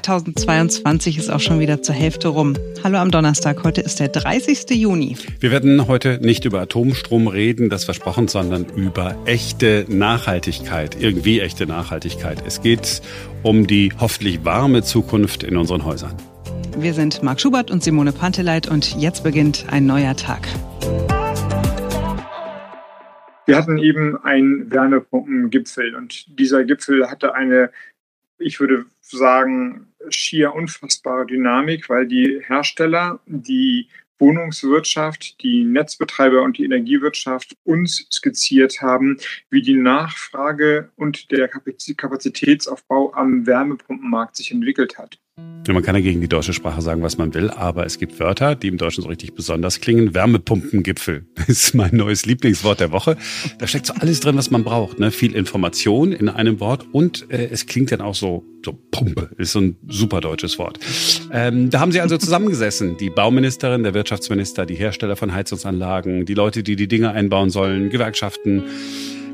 2022 ist auch schon wieder zur Hälfte rum. Hallo am Donnerstag, heute ist der 30. Juni. Wir werden heute nicht über Atomstrom reden, das versprochen, sondern über echte Nachhaltigkeit, irgendwie echte Nachhaltigkeit. Es geht um die hoffentlich warme Zukunft in unseren Häusern. Wir sind Marc Schubert und Simone Panteleit und jetzt beginnt ein neuer Tag. Wir hatten eben einen Wärmepumpengipfel und dieser Gipfel hatte eine, ich würde sagen, schier unfassbare Dynamik, weil die Hersteller, die Wohnungswirtschaft, die Netzbetreiber und die Energiewirtschaft uns skizziert haben, wie die Nachfrage und der Kapazitätsaufbau am Wärmepumpenmarkt sich entwickelt hat. Man kann ja gegen die deutsche Sprache sagen, was man will, aber es gibt Wörter, die im Deutschen so richtig besonders klingen. Wärmepumpengipfel ist mein neues Lieblingswort der Woche. Da steckt so alles drin, was man braucht. Ne? Viel Information in einem Wort und äh, es klingt dann auch so, so Pumpe, ist so ein super deutsches Wort. Ähm, da haben sie also zusammengesessen, die Bauministerin, der Wirtschaftsminister, die Hersteller von Heizungsanlagen, die Leute, die die Dinge einbauen sollen, Gewerkschaften.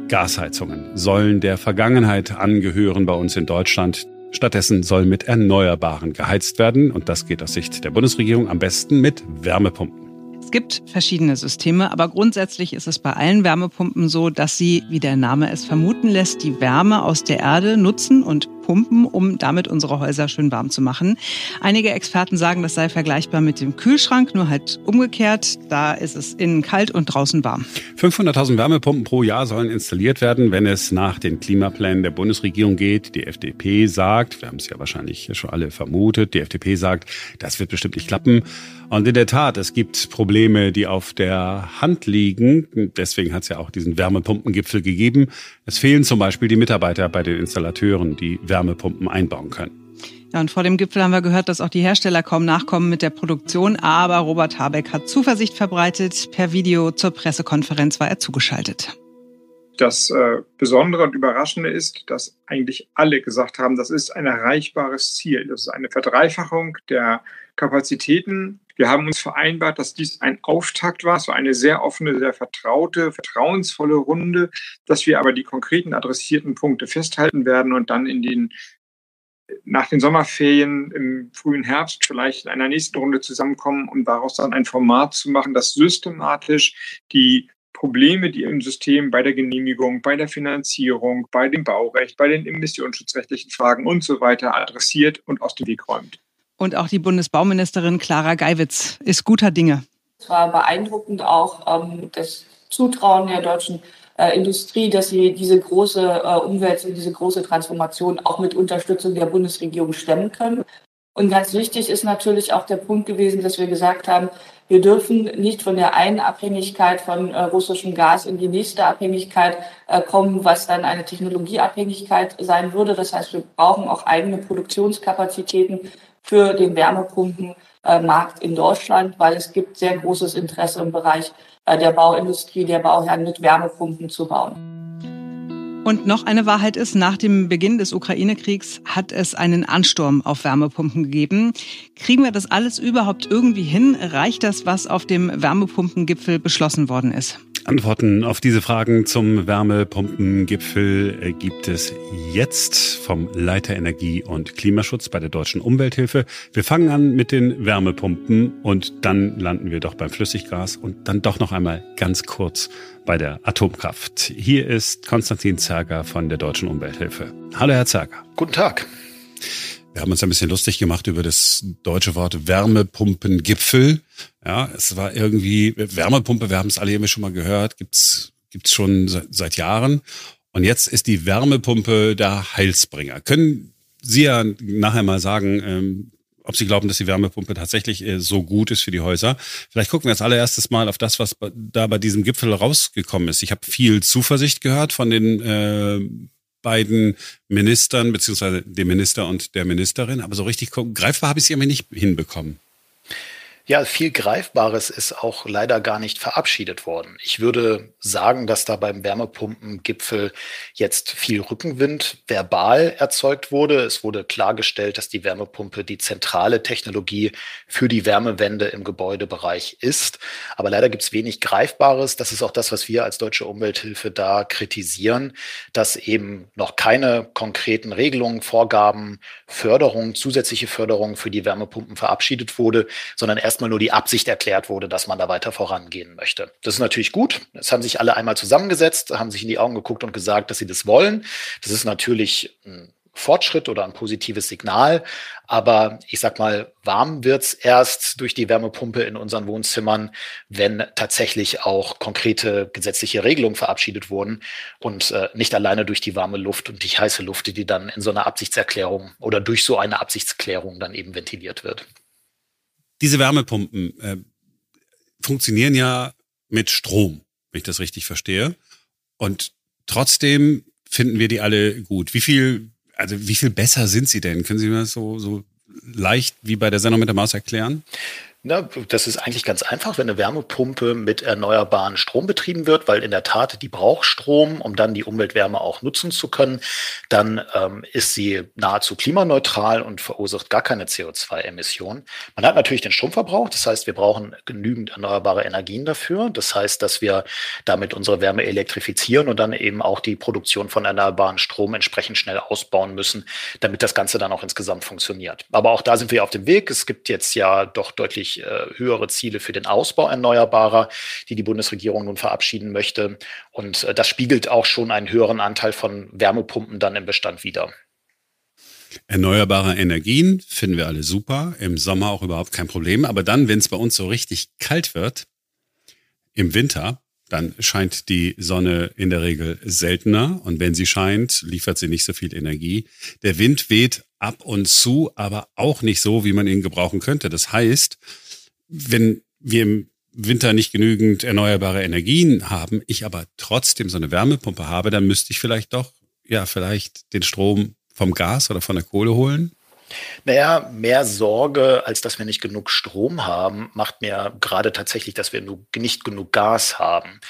Gasheizungen sollen der Vergangenheit angehören bei uns in Deutschland. Stattdessen soll mit Erneuerbaren geheizt werden und das geht aus Sicht der Bundesregierung am besten mit Wärmepumpen. Es gibt verschiedene Systeme, aber grundsätzlich ist es bei allen Wärmepumpen so, dass sie, wie der Name es vermuten lässt, die Wärme aus der Erde nutzen und pumpen, um damit unsere Häuser schön warm zu machen. Einige Experten sagen, das sei vergleichbar mit dem Kühlschrank, nur halt umgekehrt. Da ist es innen kalt und draußen warm. 500.000 Wärmepumpen pro Jahr sollen installiert werden, wenn es nach den Klimaplänen der Bundesregierung geht. Die FDP sagt, wir haben es ja wahrscheinlich schon alle vermutet, die FDP sagt, das wird bestimmt nicht klappen. Und in der Tat, es gibt Probleme, die auf der Hand liegen. Deswegen hat es ja auch diesen Wärmepumpengipfel gegeben. Es fehlen zum Beispiel die Mitarbeiter bei den Installateuren, die Wärmepumpen einbauen können. Ja, und vor dem Gipfel haben wir gehört, dass auch die Hersteller kaum nachkommen mit der Produktion. Aber Robert Habeck hat Zuversicht verbreitet. Per Video zur Pressekonferenz war er zugeschaltet. Das äh, Besondere und Überraschende ist, dass eigentlich alle gesagt haben, das ist ein erreichbares Ziel. Das ist eine Verdreifachung der Kapazitäten. Wir haben uns vereinbart, dass dies ein Auftakt war. War eine sehr offene, sehr vertraute, vertrauensvolle Runde, dass wir aber die konkreten adressierten Punkte festhalten werden und dann in den nach den Sommerferien im frühen Herbst vielleicht in einer nächsten Runde zusammenkommen, um daraus dann ein Format zu machen, das systematisch die Probleme, die im System bei der Genehmigung, bei der Finanzierung, bei dem Baurecht, bei den emissionsschutzrechtlichen Fragen und so weiter adressiert und aus dem Weg räumt. Und auch die Bundesbauministerin Clara Geiwitz ist guter Dinge. Es war beeindruckend auch ähm, das Zutrauen der deutschen äh, Industrie, dass sie diese große äh, Umwelt und diese große Transformation auch mit Unterstützung der Bundesregierung stemmen können. Und ganz wichtig ist natürlich auch der Punkt gewesen, dass wir gesagt haben, wir dürfen nicht von der einen Abhängigkeit von äh, russischem Gas in die nächste Abhängigkeit äh, kommen, was dann eine Technologieabhängigkeit sein würde. Das heißt, wir brauchen auch eigene Produktionskapazitäten für den Wärmepumpenmarkt in Deutschland, weil es gibt sehr großes Interesse im Bereich äh, der Bauindustrie, der Bauherren mit Wärmepumpen zu bauen. Und noch eine Wahrheit ist, nach dem Beginn des Ukraine-Kriegs hat es einen Ansturm auf Wärmepumpen gegeben. Kriegen wir das alles überhaupt irgendwie hin? Reicht das, was auf dem Wärmepumpengipfel beschlossen worden ist? Antworten auf diese Fragen zum Wärmepumpengipfel gibt es jetzt vom Leiter Energie und Klimaschutz bei der Deutschen Umwelthilfe. Wir fangen an mit den Wärmepumpen und dann landen wir doch beim Flüssiggas und dann doch noch einmal ganz kurz bei der Atomkraft. Hier ist Konstantin Zerger von der Deutschen Umwelthilfe. Hallo, Herr Zerger. Guten Tag. Wir haben uns ein bisschen lustig gemacht über das deutsche Wort Wärmepumpengipfel. Ja, es war irgendwie Wärmepumpe, wir haben es alle irgendwie schon mal gehört, gibt's gibt's schon seit, seit Jahren. Und jetzt ist die Wärmepumpe der Heilsbringer. Können Sie ja nachher mal sagen, ähm, ob Sie glauben, dass die Wärmepumpe tatsächlich äh, so gut ist für die Häuser. Vielleicht gucken wir als allererstes mal auf das, was da bei diesem Gipfel rausgekommen ist. Ich habe viel Zuversicht gehört von den äh, beiden Ministern, beziehungsweise dem Minister und der Ministerin. Aber so richtig greifbar habe ich es irgendwie nicht hinbekommen. Ja, viel Greifbares ist auch leider gar nicht verabschiedet worden. Ich würde sagen, dass da beim Wärmepumpengipfel jetzt viel Rückenwind verbal erzeugt wurde. Es wurde klargestellt, dass die Wärmepumpe die zentrale Technologie für die Wärmewende im Gebäudebereich ist. Aber leider gibt es wenig Greifbares. Das ist auch das, was wir als Deutsche Umwelthilfe da kritisieren, dass eben noch keine konkreten Regelungen, Vorgaben, Förderung, zusätzliche Förderung für die Wärmepumpen verabschiedet wurde, sondern erst erstmal nur die Absicht erklärt wurde, dass man da weiter vorangehen möchte. Das ist natürlich gut. Es haben sich alle einmal zusammengesetzt, haben sich in die Augen geguckt und gesagt, dass sie das wollen. Das ist natürlich ein Fortschritt oder ein positives Signal. Aber ich sag mal, warm wird's erst durch die Wärmepumpe in unseren Wohnzimmern, wenn tatsächlich auch konkrete gesetzliche Regelungen verabschiedet wurden und äh, nicht alleine durch die warme Luft und die heiße Luft, die dann in so einer Absichtserklärung oder durch so eine Absichtsklärung dann eben ventiliert wird. Diese Wärmepumpen äh, funktionieren ja mit Strom, wenn ich das richtig verstehe. Und trotzdem finden wir die alle gut. Wie viel, also wie viel besser sind sie denn? Können Sie mir das so, so leicht wie bei der Sendung mit der Maus erklären? Na, das ist eigentlich ganz einfach, wenn eine Wärmepumpe mit erneuerbaren Strom betrieben wird, weil in der Tat die braucht Strom, um dann die Umweltwärme auch nutzen zu können, dann ähm, ist sie nahezu klimaneutral und verursacht gar keine CO2-Emissionen. Man hat natürlich den Stromverbrauch, das heißt, wir brauchen genügend erneuerbare Energien dafür. Das heißt, dass wir damit unsere Wärme elektrifizieren und dann eben auch die Produktion von erneuerbaren Strom entsprechend schnell ausbauen müssen, damit das Ganze dann auch insgesamt funktioniert. Aber auch da sind wir auf dem Weg. Es gibt jetzt ja doch deutlich äh, höhere Ziele für den Ausbau erneuerbarer, die die Bundesregierung nun verabschieden möchte. Und äh, das spiegelt auch schon einen höheren Anteil von Wärmepumpen dann im Bestand wider. Erneuerbare Energien finden wir alle super, im Sommer auch überhaupt kein Problem. Aber dann, wenn es bei uns so richtig kalt wird, im Winter, dann scheint die Sonne in der Regel seltener und wenn sie scheint, liefert sie nicht so viel Energie. Der Wind weht ab und zu, aber auch nicht so, wie man ihn gebrauchen könnte. Das heißt, wenn wir im Winter nicht genügend erneuerbare Energien haben, ich aber trotzdem so eine Wärmepumpe habe, dann müsste ich vielleicht doch, ja, vielleicht den Strom vom Gas oder von der Kohle holen. Naja, mehr Sorge, als dass wir nicht genug Strom haben, macht mir gerade tatsächlich, dass wir nicht genug Gas haben.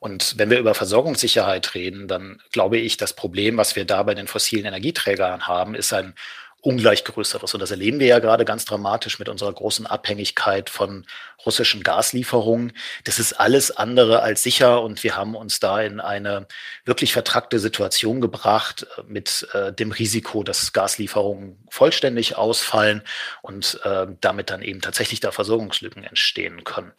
Und wenn wir über Versorgungssicherheit reden, dann glaube ich, das Problem, was wir da bei den fossilen Energieträgern haben, ist ein ungleich größeres. Und das erleben wir ja gerade ganz dramatisch mit unserer großen Abhängigkeit von russischen Gaslieferungen. Das ist alles andere als sicher und wir haben uns da in eine wirklich vertrackte Situation gebracht äh, mit äh, dem Risiko, dass Gaslieferungen vollständig ausfallen und äh, damit dann eben tatsächlich da Versorgungslücken entstehen können.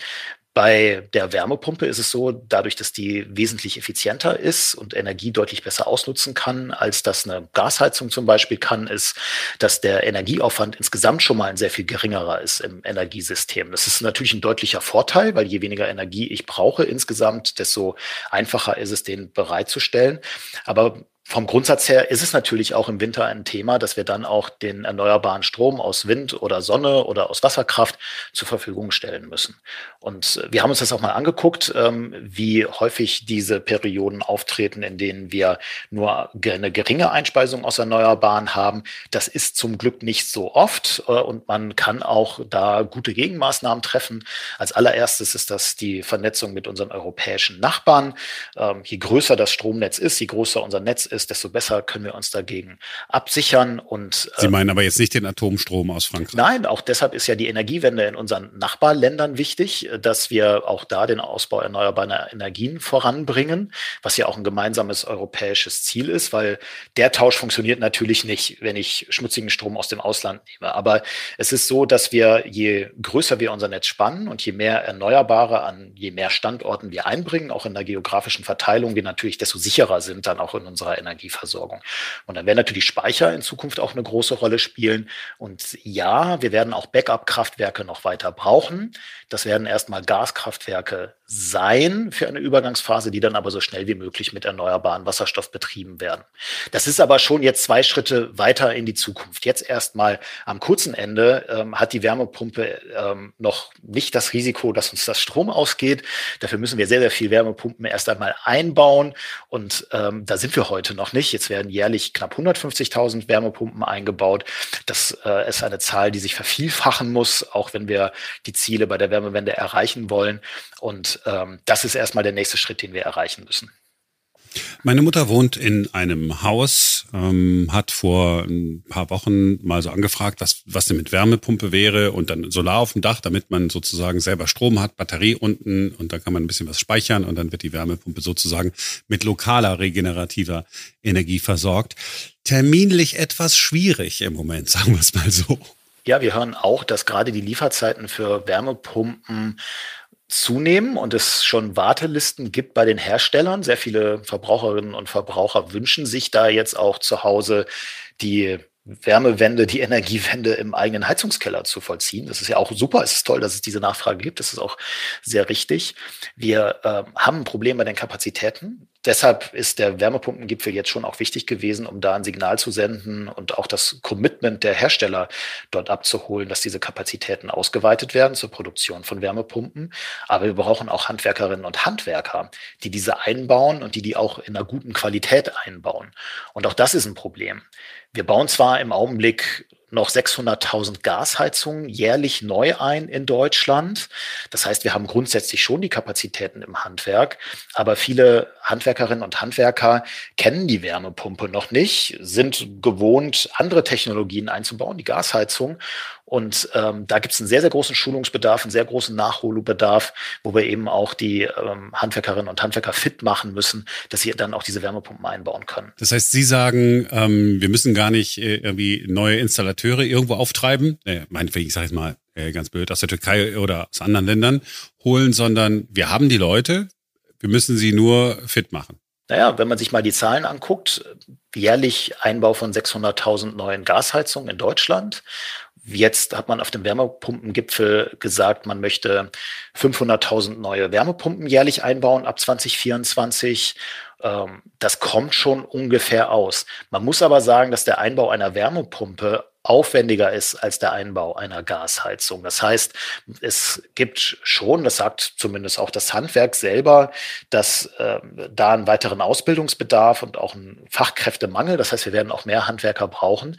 Bei der Wärmepumpe ist es so, dadurch, dass die wesentlich effizienter ist und Energie deutlich besser ausnutzen kann, als das eine Gasheizung zum Beispiel kann, ist, dass der Energieaufwand insgesamt schon mal ein sehr viel geringerer ist im Energiesystem. Das ist natürlich ein deutlicher Vorteil, weil je weniger Energie ich brauche insgesamt, desto einfacher ist es, den bereitzustellen. Aber vom Grundsatz her ist es natürlich auch im Winter ein Thema, dass wir dann auch den erneuerbaren Strom aus Wind oder Sonne oder aus Wasserkraft zur Verfügung stellen müssen. Und äh, wir haben uns das auch mal angeguckt, ähm, wie häufig diese Perioden auftreten, in denen wir nur eine geringe Einspeisung aus Erneuerbaren haben. Das ist zum Glück nicht so oft äh, und man kann auch da gute Gegenmaßnahmen treffen. Als allererstes ist das die Vernetzung mit unseren europäischen Nachbarn. Ähm, je größer das Stromnetz ist, je größer unser Netz ist, ist, desto besser können wir uns dagegen absichern. Und, äh, Sie meinen aber jetzt nicht den Atomstrom aus Frankreich? Nein, auch deshalb ist ja die Energiewende in unseren Nachbarländern wichtig, dass wir auch da den Ausbau erneuerbarer Energien voranbringen, was ja auch ein gemeinsames europäisches Ziel ist, weil der Tausch funktioniert natürlich nicht, wenn ich schmutzigen Strom aus dem Ausland nehme. Aber es ist so, dass wir, je größer wir unser Netz spannen und je mehr Erneuerbare an je mehr Standorten wir einbringen, auch in der geografischen Verteilung, wir natürlich desto sicherer sind dann auch in unserer Energie. Energieversorgung. Und dann werden natürlich Speicher in Zukunft auch eine große Rolle spielen. Und ja, wir werden auch Backup-Kraftwerke noch weiter brauchen. Das werden erstmal Gaskraftwerke sein für eine Übergangsphase, die dann aber so schnell wie möglich mit erneuerbaren Wasserstoff betrieben werden. Das ist aber schon jetzt zwei Schritte weiter in die Zukunft. Jetzt erstmal am kurzen Ende ähm, hat die Wärmepumpe ähm, noch nicht das Risiko, dass uns das Strom ausgeht. Dafür müssen wir sehr, sehr viel Wärmepumpen erst einmal einbauen und ähm, da sind wir heute noch nicht. Jetzt werden jährlich knapp 150.000 Wärmepumpen eingebaut. Das äh, ist eine Zahl, die sich vervielfachen muss, auch wenn wir die Ziele bei der Wärmewende erreichen wollen. Und ähm, das ist erstmal der nächste Schritt, den wir erreichen müssen. Meine Mutter wohnt in einem Haus, ähm, hat vor ein paar Wochen mal so angefragt, was, was denn mit Wärmepumpe wäre und dann Solar auf dem Dach, damit man sozusagen selber Strom hat, Batterie unten und dann kann man ein bisschen was speichern und dann wird die Wärmepumpe sozusagen mit lokaler regenerativer Energie versorgt. Terminlich etwas schwierig im Moment, sagen wir es mal so. Ja, wir hören auch, dass gerade die Lieferzeiten für Wärmepumpen zunehmen und es schon Wartelisten gibt bei den Herstellern. Sehr viele Verbraucherinnen und Verbraucher wünschen sich da jetzt auch zu Hause die Wärmewende, die Energiewende im eigenen Heizungskeller zu vollziehen. Das ist ja auch super. Es ist toll, dass es diese Nachfrage gibt. Das ist auch sehr richtig. Wir äh, haben ein Problem bei den Kapazitäten deshalb ist der Wärmepumpengipfel jetzt schon auch wichtig gewesen, um da ein Signal zu senden und auch das Commitment der Hersteller dort abzuholen, dass diese Kapazitäten ausgeweitet werden zur Produktion von Wärmepumpen. Aber wir brauchen auch Handwerkerinnen und Handwerker, die diese einbauen und die die auch in einer guten Qualität einbauen. Und auch das ist ein Problem. Wir bauen zwar im Augenblick noch 600.000 Gasheizungen jährlich neu ein in Deutschland. Das heißt, wir haben grundsätzlich schon die Kapazitäten im Handwerk, aber viele Handwerkerinnen und Handwerker kennen die Wärmepumpe noch nicht, sind gewohnt, andere Technologien einzubauen, die Gasheizung. Und ähm, da gibt es einen sehr, sehr großen Schulungsbedarf, einen sehr großen Nachholbedarf, wo wir eben auch die ähm, Handwerkerinnen und Handwerker fit machen müssen, dass sie dann auch diese Wärmepumpen einbauen können. Das heißt, Sie sagen, ähm, wir müssen gar nicht äh, irgendwie neue Installateure irgendwo auftreiben, äh, meinetwegen, ich sage jetzt mal äh, ganz blöd, aus der Türkei oder aus anderen Ländern holen, sondern wir haben die Leute, wir müssen sie nur fit machen. Naja, wenn man sich mal die Zahlen anguckt, jährlich Einbau von 600.000 neuen Gasheizungen in Deutschland Jetzt hat man auf dem Wärmepumpengipfel gesagt, man möchte 500.000 neue Wärmepumpen jährlich einbauen ab 2024. Ähm, das kommt schon ungefähr aus. Man muss aber sagen, dass der Einbau einer Wärmepumpe aufwendiger ist als der Einbau einer Gasheizung. Das heißt, es gibt schon, das sagt zumindest auch das Handwerk selber, dass äh, da einen weiteren Ausbildungsbedarf und auch einen Fachkräftemangel, das heißt, wir werden auch mehr Handwerker brauchen,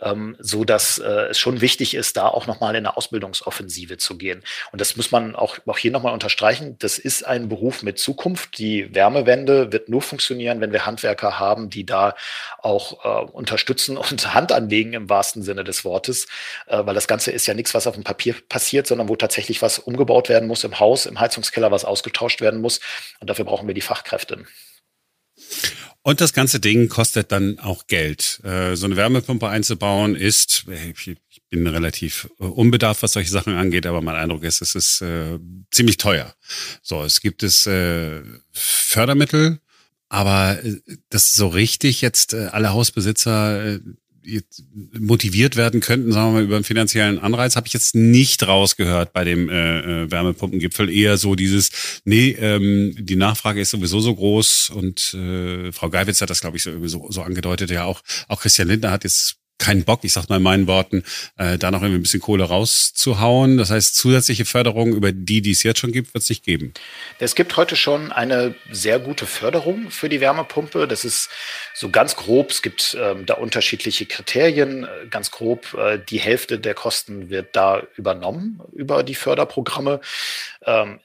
ähm, so dass äh, es schon wichtig ist, da auch nochmal in eine Ausbildungsoffensive zu gehen. Und das muss man auch, auch hier nochmal unterstreichen. Das ist ein Beruf mit Zukunft. Die Wärmewende wird nur funktionieren, wenn wir Handwerker haben, die da auch äh, unterstützen und Hand anlegen im wahrsten Sinne des Wortes, äh, weil das Ganze ist ja nichts, was auf dem Papier passiert, sondern wo tatsächlich was umgebaut werden muss im Haus, im Heizungskeller, was ausgetauscht werden muss. Und dafür brauchen wir die Fachkräfte. Und das ganze Ding kostet dann auch Geld. Äh, so eine Wärmepumpe einzubauen ist, ich bin relativ äh, unbedarft, was solche Sachen angeht, aber mein Eindruck ist, es ist äh, ziemlich teuer. So, es gibt es äh, Fördermittel, aber äh, das so richtig jetzt äh, alle Hausbesitzer äh, motiviert werden könnten, sagen wir mal, über einen finanziellen Anreiz, habe ich jetzt nicht rausgehört bei dem äh, äh, Wärmepumpengipfel. Eher so dieses, nee, ähm, die Nachfrage ist sowieso so groß und äh, Frau Geiwitz hat das, glaube ich, so, so, so angedeutet. Ja, auch, auch Christian Lindner hat jetzt keinen Bock, ich sag mal in meinen Worten, äh, da noch irgendwie ein bisschen Kohle rauszuhauen. Das heißt, zusätzliche Förderung über die, die es jetzt schon gibt, wird es nicht geben. Es gibt heute schon eine sehr gute Förderung für die Wärmepumpe. Das ist so ganz grob. Es gibt ähm, da unterschiedliche Kriterien. Ganz grob, äh, die Hälfte der Kosten wird da übernommen über die Förderprogramme. Ähm,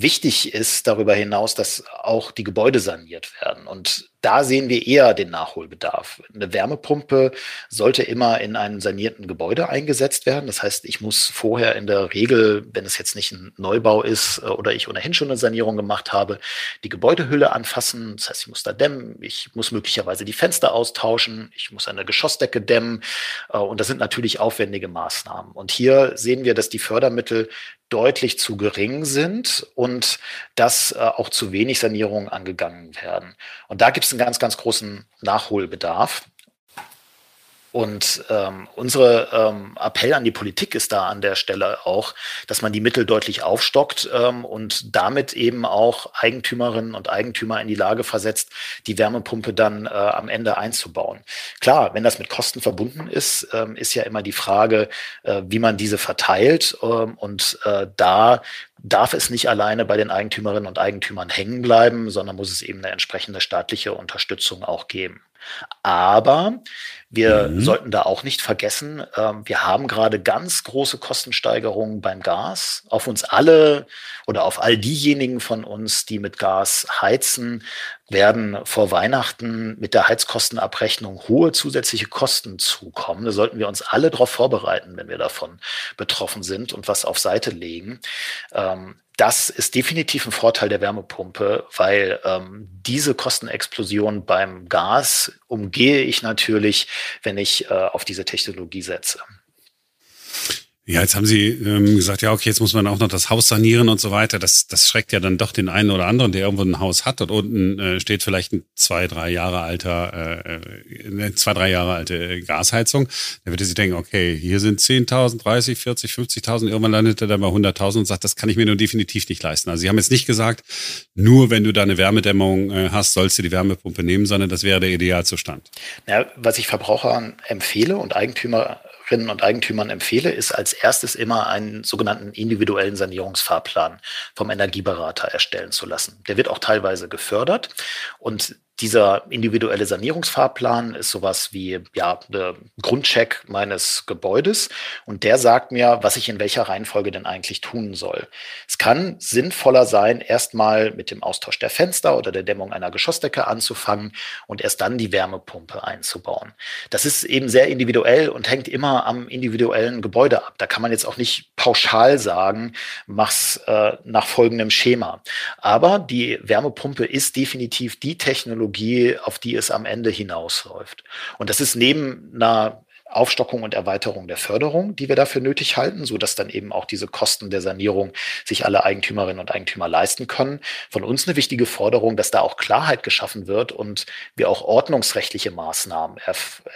Wichtig ist darüber hinaus, dass auch die Gebäude saniert werden. Und da sehen wir eher den Nachholbedarf. Eine Wärmepumpe sollte immer in einem sanierten Gebäude eingesetzt werden. Das heißt, ich muss vorher in der Regel, wenn es jetzt nicht ein Neubau ist äh, oder ich ohnehin schon eine Sanierung gemacht habe, die Gebäudehülle anfassen. Das heißt, ich muss da dämmen, ich muss möglicherweise die Fenster austauschen, ich muss eine Geschossdecke dämmen. Äh, und das sind natürlich aufwendige Maßnahmen. Und hier sehen wir, dass die Fördermittel deutlich zu gering sind und dass äh, auch zu wenig Sanierungen angegangen werden. Und da gibt es einen ganz, ganz großen Nachholbedarf. Und ähm, unsere ähm, Appell an die Politik ist da an der Stelle auch, dass man die Mittel deutlich aufstockt ähm, und damit eben auch Eigentümerinnen und Eigentümer in die Lage versetzt, die Wärmepumpe dann äh, am Ende einzubauen. Klar, wenn das mit Kosten verbunden ist, ähm, ist ja immer die Frage, äh, wie man diese verteilt. Ähm, und äh, da darf es nicht alleine bei den Eigentümerinnen und Eigentümern hängen bleiben, sondern muss es eben eine entsprechende staatliche Unterstützung auch geben. Aber wir mhm. sollten da auch nicht vergessen, äh, wir haben gerade ganz große Kostensteigerungen beim Gas. Auf uns alle oder auf all diejenigen von uns, die mit Gas heizen, werden vor Weihnachten mit der Heizkostenabrechnung hohe zusätzliche Kosten zukommen. Da sollten wir uns alle darauf vorbereiten, wenn wir davon betroffen sind und was auf Seite legen. Ähm, das ist definitiv ein Vorteil der Wärmepumpe, weil ähm, diese Kostenexplosion beim Gas umgehe ich natürlich, wenn ich äh, auf diese Technologie setze. Ja, jetzt haben Sie ähm, gesagt, ja, okay, jetzt muss man auch noch das Haus sanieren und so weiter. Das, das schreckt ja dann doch den einen oder anderen, der irgendwo ein Haus hat. Dort unten äh, steht vielleicht ein zwei, drei Jahre alter, äh, äh, zwei, drei Jahre alte Gasheizung. Da würde sie denken, okay, hier sind 10.000, 30, 40, 50.000. Irgendwann landet er dann bei 100.000 und sagt, das kann ich mir nun definitiv nicht leisten. Also Sie haben jetzt nicht gesagt, nur wenn du da eine Wärmedämmung äh, hast, sollst du die Wärmepumpe nehmen, sondern das wäre der Idealzustand. Ja, was ich Verbrauchern empfehle und Eigentümer Eigentümerinnen und Eigentümern empfehle, ist als erstes immer einen sogenannten individuellen Sanierungsfahrplan vom Energieberater erstellen zu lassen. Der wird auch teilweise gefördert und dieser individuelle Sanierungsfahrplan ist sowas wie ja, der Grundcheck meines Gebäudes und der sagt mir, was ich in welcher Reihenfolge denn eigentlich tun soll. Es kann sinnvoller sein, erstmal mit dem Austausch der Fenster oder der Dämmung einer Geschossdecke anzufangen und erst dann die Wärmepumpe einzubauen. Das ist eben sehr individuell und hängt immer am individuellen Gebäude ab. Da kann man jetzt auch nicht pauschal sagen, mach's äh, nach folgendem Schema. Aber die Wärmepumpe ist definitiv die Technologie, Technologie, auf die es am Ende hinausläuft. Und das ist neben einer Aufstockung und Erweiterung der Förderung, die wir dafür nötig halten, so dass dann eben auch diese Kosten der Sanierung sich alle Eigentümerinnen und Eigentümer leisten können. Von uns eine wichtige Forderung, dass da auch Klarheit geschaffen wird und wir auch ordnungsrechtliche Maßnahmen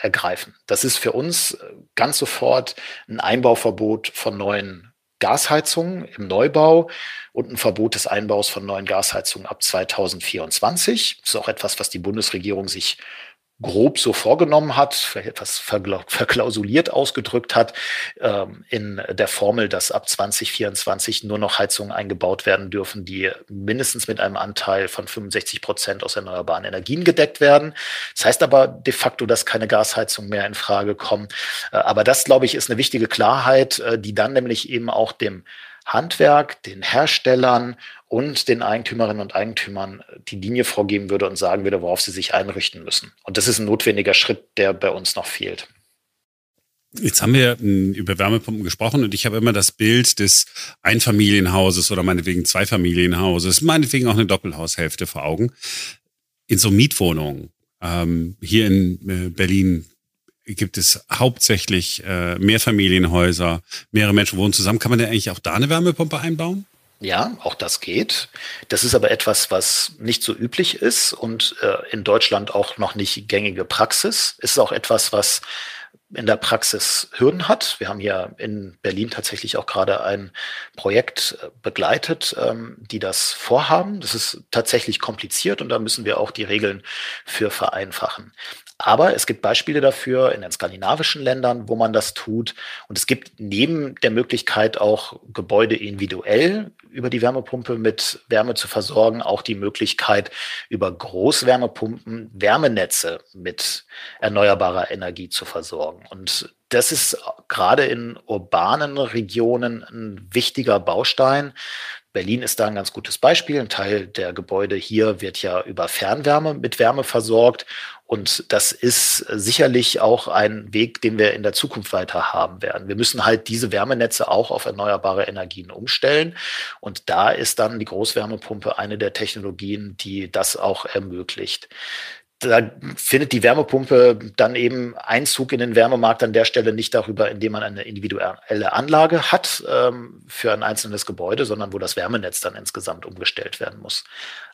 ergreifen. Das ist für uns ganz sofort ein Einbauverbot von neuen Gasheizungen im Neubau und ein Verbot des Einbaus von neuen Gasheizungen ab 2024. Das ist auch etwas, was die Bundesregierung sich grob so vorgenommen hat, etwas verklausuliert ausgedrückt hat, ähm, in der Formel, dass ab 2024 nur noch Heizungen eingebaut werden dürfen, die mindestens mit einem Anteil von 65 Prozent aus erneuerbaren Energien gedeckt werden. Das heißt aber de facto, dass keine Gasheizungen mehr in Frage kommen. Äh, aber das, glaube ich, ist eine wichtige Klarheit, äh, die dann nämlich eben auch dem Handwerk, den Herstellern und den Eigentümerinnen und Eigentümern die Linie vorgeben würde und sagen würde, worauf sie sich einrichten müssen. Und das ist ein notwendiger Schritt, der bei uns noch fehlt. Jetzt haben wir hm, über Wärmepumpen gesprochen und ich habe immer das Bild des Einfamilienhauses oder meinetwegen Zweifamilienhauses, meinetwegen auch eine Doppelhaushälfte vor Augen. In so Mietwohnungen, ähm, hier in äh, Berlin gibt es hauptsächlich äh, Mehrfamilienhäuser, mehrere Menschen wohnen zusammen. Kann man denn eigentlich auch da eine Wärmepumpe einbauen? Ja, auch das geht. Das ist aber etwas, was nicht so üblich ist und äh, in Deutschland auch noch nicht gängige Praxis. Es ist auch etwas, was in der Praxis Hürden hat. Wir haben hier in Berlin tatsächlich auch gerade ein Projekt äh, begleitet, ähm, die das vorhaben. Das ist tatsächlich kompliziert und da müssen wir auch die Regeln für vereinfachen. Aber es gibt Beispiele dafür in den skandinavischen Ländern, wo man das tut. Und es gibt neben der Möglichkeit, auch Gebäude individuell über die Wärmepumpe mit Wärme zu versorgen, auch die Möglichkeit, über Großwärmepumpen Wärmenetze mit erneuerbarer Energie zu versorgen. Und das ist gerade in urbanen Regionen ein wichtiger Baustein. Berlin ist da ein ganz gutes Beispiel. Ein Teil der Gebäude hier wird ja über Fernwärme mit Wärme versorgt. Und das ist sicherlich auch ein Weg, den wir in der Zukunft weiter haben werden. Wir müssen halt diese Wärmenetze auch auf erneuerbare Energien umstellen. Und da ist dann die Großwärmepumpe eine der Technologien, die das auch ermöglicht. Da findet die Wärmepumpe dann eben Einzug in den Wärmemarkt an der Stelle nicht darüber, indem man eine individuelle Anlage hat ähm, für ein einzelnes Gebäude, sondern wo das Wärmenetz dann insgesamt umgestellt werden muss.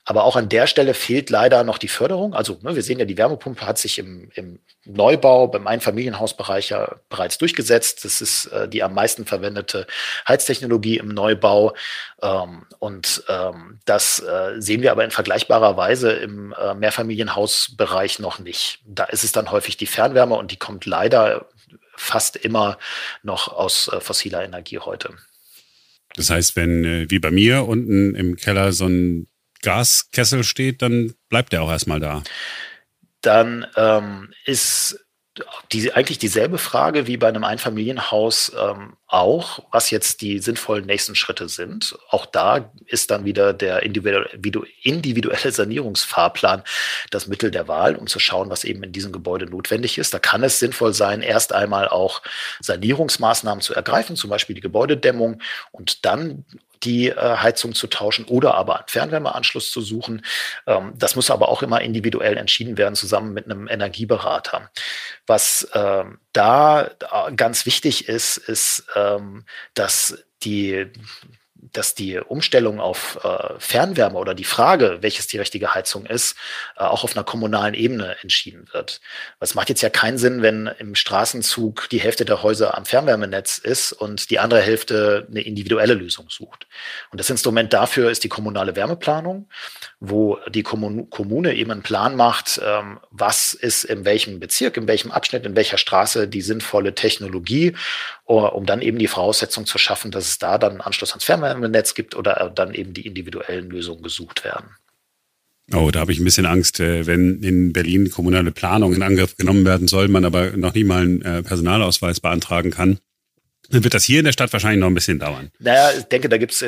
Aber auch an der Stelle fehlt leider noch die Förderung. Also ne, wir sehen ja, die Wärmepumpe hat sich im, im Neubau, beim Einfamilienhausbereich ja bereits durchgesetzt. Das ist äh, die am meisten verwendete Heiztechnologie im Neubau. Ähm, und ähm, das äh, sehen wir aber in vergleichbarer Weise im äh, Mehrfamilienhausbereich noch nicht. Da ist es dann häufig die Fernwärme und die kommt leider fast immer noch aus äh, fossiler Energie heute. Das heißt, wenn äh, wie bei mir unten im Keller so ein Gaskessel steht, dann bleibt der auch erstmal da. Dann ähm, ist die, eigentlich dieselbe Frage wie bei einem Einfamilienhaus ähm, auch, was jetzt die sinnvollen nächsten Schritte sind. Auch da ist dann wieder der individuelle Sanierungsfahrplan das Mittel der Wahl, um zu schauen, was eben in diesem Gebäude notwendig ist. Da kann es sinnvoll sein, erst einmal auch Sanierungsmaßnahmen zu ergreifen, zum Beispiel die Gebäudedämmung und dann die äh, Heizung zu tauschen oder aber einen Fernwärmeanschluss zu suchen. Ähm, das muss aber auch immer individuell entschieden werden, zusammen mit einem Energieberater. Was ähm, da äh, ganz wichtig ist, ist, ähm, dass die dass die Umstellung auf äh, Fernwärme oder die Frage, welches die richtige Heizung ist, äh, auch auf einer kommunalen Ebene entschieden wird. Es macht jetzt ja keinen Sinn, wenn im Straßenzug die Hälfte der Häuser am Fernwärmenetz ist und die andere Hälfte eine individuelle Lösung sucht. Und das Instrument dafür ist die kommunale Wärmeplanung, wo die Kommune eben einen Plan macht, ähm, was ist in welchem Bezirk, in welchem Abschnitt, in welcher Straße die sinnvolle Technologie, um dann eben die Voraussetzung zu schaffen, dass es da dann einen Anschluss ans Fernwärmenetz gibt oder dann eben die individuellen Lösungen gesucht werden. Oh, da habe ich ein bisschen Angst, äh, wenn in Berlin kommunale Planung in Angriff genommen werden soll, man aber noch nie mal einen äh, Personalausweis beantragen kann dann wird das hier in der Stadt wahrscheinlich noch ein bisschen dauern. Naja, ich denke, da gibt es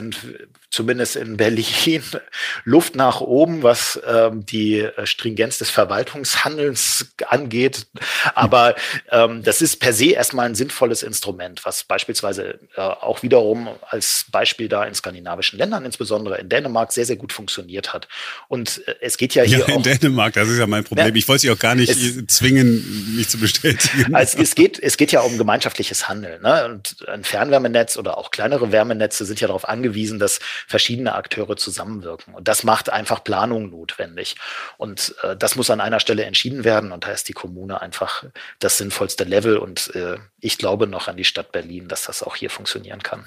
zumindest in Berlin Luft nach oben, was ähm, die äh, Stringenz des Verwaltungshandelns angeht. Aber ähm, das ist per se erstmal ein sinnvolles Instrument, was beispielsweise äh, auch wiederum als Beispiel da in skandinavischen Ländern, insbesondere in Dänemark, sehr, sehr gut funktioniert hat. Und äh, es geht ja hier. Ja, in auch, Dänemark, das ist ja mein Problem. Ja, ich wollte Sie auch gar nicht es, zwingen, mich zu bestätigen. Also es, geht, es geht ja um gemeinschaftliches Handeln. Ne? Und ein Fernwärmenetz oder auch kleinere Wärmenetze sind ja darauf angewiesen, dass verschiedene Akteure zusammenwirken. Und das macht einfach Planung notwendig. Und äh, das muss an einer Stelle entschieden werden. Und da ist die Kommune einfach das sinnvollste Level. Und äh, ich glaube noch an die Stadt Berlin, dass das auch hier funktionieren kann.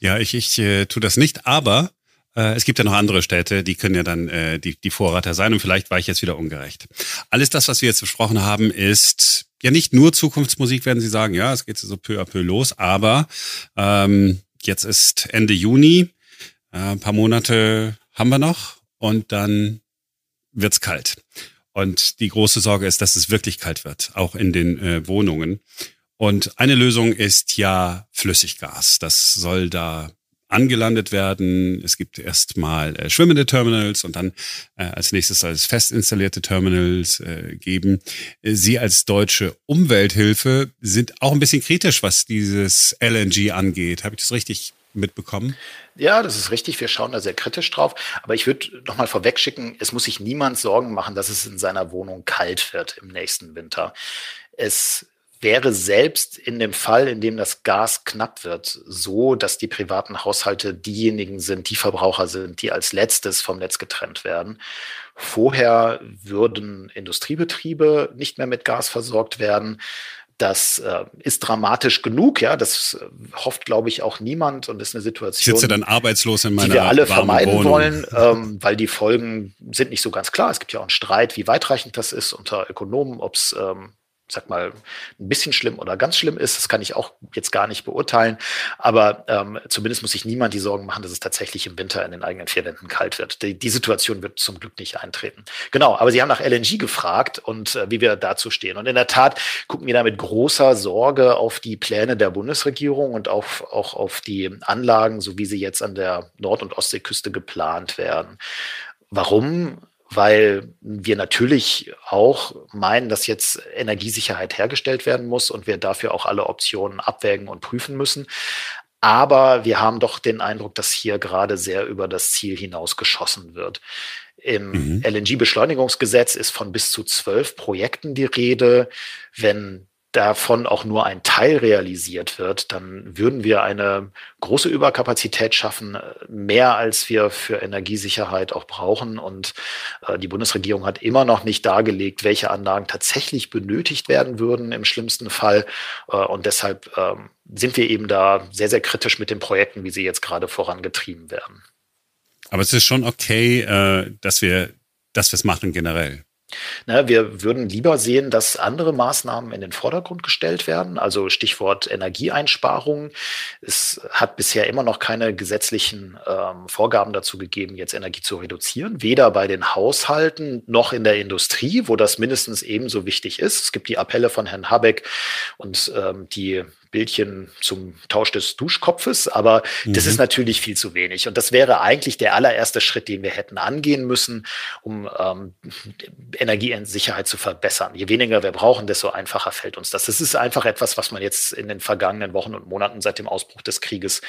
Ja, ich, ich äh, tue das nicht, aber äh, es gibt ja noch andere Städte, die können ja dann äh, die, die Vorreiter sein und vielleicht war ich jetzt wieder ungerecht. Alles das, was wir jetzt besprochen haben, ist ja nicht nur Zukunftsmusik, werden Sie sagen, ja, es geht so peu à peu los, aber ähm, jetzt ist Ende Juni, äh, ein paar Monate haben wir noch und dann wird's kalt. Und die große Sorge ist, dass es wirklich kalt wird, auch in den äh, Wohnungen. Und eine Lösung ist ja Flüssiggas. Das soll da angelandet werden. Es gibt erstmal äh, schwimmende Terminals und dann äh, als nächstes es fest installierte Terminals äh, geben. Sie als deutsche Umwelthilfe sind auch ein bisschen kritisch, was dieses LNG angeht. Habe ich das richtig mitbekommen? Ja, das ist richtig. Wir schauen da sehr kritisch drauf. Aber ich würde noch mal vorwegschicken, es muss sich niemand Sorgen machen, dass es in seiner Wohnung kalt wird im nächsten Winter. Es wäre selbst in dem Fall, in dem das Gas knapp wird, so, dass die privaten Haushalte diejenigen sind, die Verbraucher sind, die als letztes vom Netz getrennt werden. Vorher würden Industriebetriebe nicht mehr mit Gas versorgt werden. Das äh, ist dramatisch genug, ja. Das äh, hofft, glaube ich, auch niemand und ist eine Situation, ich sitze dann arbeitslos in meiner die wir alle vermeiden Wohnung. wollen, ähm, weil die Folgen sind nicht so ganz klar. Es gibt ja auch einen Streit, wie weitreichend das ist unter Ökonomen, ob es ähm, sag mal, ein bisschen schlimm oder ganz schlimm ist. Das kann ich auch jetzt gar nicht beurteilen. Aber ähm, zumindest muss sich niemand die Sorgen machen, dass es tatsächlich im Winter in den eigenen vier Wänden kalt wird. Die, die Situation wird zum Glück nicht eintreten. Genau, aber Sie haben nach LNG gefragt und äh, wie wir dazu stehen. Und in der Tat gucken wir da mit großer Sorge auf die Pläne der Bundesregierung und auf, auch auf die Anlagen, so wie sie jetzt an der Nord- und Ostseeküste geplant werden. Warum? Weil wir natürlich auch meinen, dass jetzt Energiesicherheit hergestellt werden muss und wir dafür auch alle Optionen abwägen und prüfen müssen. Aber wir haben doch den Eindruck, dass hier gerade sehr über das Ziel hinaus geschossen wird. Im mhm. LNG-Beschleunigungsgesetz ist von bis zu zwölf Projekten die Rede. Wenn davon auch nur ein Teil realisiert wird, dann würden wir eine große Überkapazität schaffen, mehr als wir für Energiesicherheit auch brauchen. Und äh, die Bundesregierung hat immer noch nicht dargelegt, welche Anlagen tatsächlich benötigt werden würden im schlimmsten Fall. Äh, und deshalb äh, sind wir eben da sehr, sehr kritisch mit den Projekten, wie sie jetzt gerade vorangetrieben werden. Aber es ist schon okay, äh, dass wir, dass wir es machen generell. Na, wir würden lieber sehen, dass andere Maßnahmen in den Vordergrund gestellt werden, also Stichwort Energieeinsparungen. Es hat bisher immer noch keine gesetzlichen ähm, Vorgaben dazu gegeben, jetzt Energie zu reduzieren, weder bei den Haushalten noch in der Industrie, wo das mindestens ebenso wichtig ist. Es gibt die Appelle von Herrn Habeck und ähm, die Bildchen zum Tausch des Duschkopfes, aber mhm. das ist mhm. natürlich viel zu wenig. Und das wäre eigentlich der allererste Schritt, den wir hätten angehen müssen, um ähm, Energiesicherheit zu verbessern. Je weniger wir brauchen, desto einfacher fällt uns das. Das ist einfach etwas, was man jetzt in den vergangenen Wochen und Monaten seit dem Ausbruch des Krieges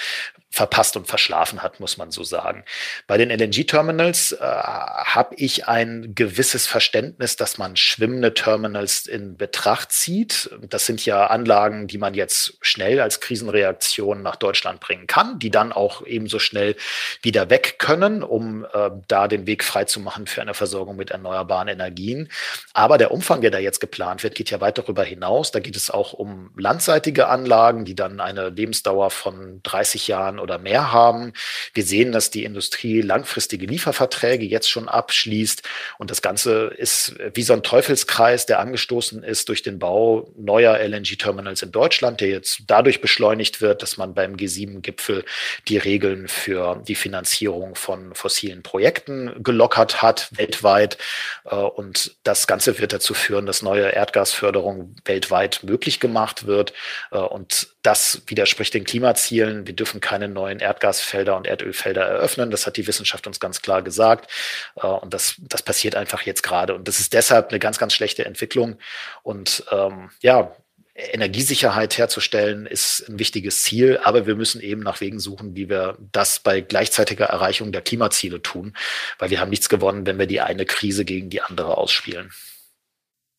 verpasst und verschlafen hat, muss man so sagen. Bei den LNG-Terminals äh, habe ich ein gewisses Verständnis, dass man schwimmende Terminals in Betracht zieht. Das sind ja Anlagen, die man jetzt schnell als Krisenreaktion nach Deutschland bringen kann, die dann auch ebenso schnell wieder weg können, um äh, da den Weg frei zu machen für eine Versorgung mit erneuerbaren Energien. Aber der Umfang, der da jetzt geplant wird, geht ja weit darüber hinaus. Da geht es auch um landseitige Anlagen, die dann eine Lebensdauer von 30 Jahren oder mehr haben. Wir sehen, dass die Industrie langfristige Lieferverträge jetzt schon abschließt und das Ganze ist wie so ein Teufelskreis, der angestoßen ist durch den Bau neuer LNG-Terminals in Deutschland, der jetzt dadurch beschleunigt wird, dass man beim G7-Gipfel die Regeln für die Finanzierung von fossilen Projekten gelockert hat, weltweit. Äh, und das Ganze wird dazu führen, dass neue Erdgasförderung weltweit möglich gemacht wird. Äh, und das widerspricht den Klimazielen. Wir dürfen keine neuen Erdgasfelder und Erdölfelder eröffnen. Das hat die Wissenschaft uns ganz klar gesagt. Äh, und das, das passiert einfach jetzt gerade. Und das ist deshalb eine ganz, ganz schlechte Entwicklung. Und ähm, ja, Energiesicherheit herzustellen ist ein wichtiges Ziel, aber wir müssen eben nach Wegen suchen, wie wir das bei gleichzeitiger Erreichung der Klimaziele tun, weil wir haben nichts gewonnen, wenn wir die eine Krise gegen die andere ausspielen.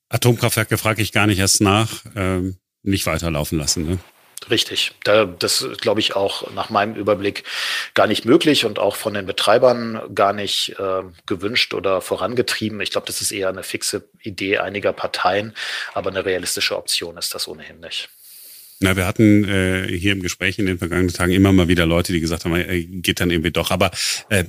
Atomkraftwerke frage ich gar nicht erst nach, ähm, nicht weiterlaufen lassen. Ne? Richtig. Da, das glaube ich auch nach meinem Überblick gar nicht möglich und auch von den Betreibern gar nicht äh, gewünscht oder vorangetrieben. Ich glaube, das ist eher eine fixe Idee einiger Parteien, aber eine realistische Option ist das ohnehin nicht. Na, wir hatten äh, hier im Gespräch in den vergangenen Tagen immer mal wieder Leute, die gesagt haben, äh, geht dann irgendwie doch. Aber äh,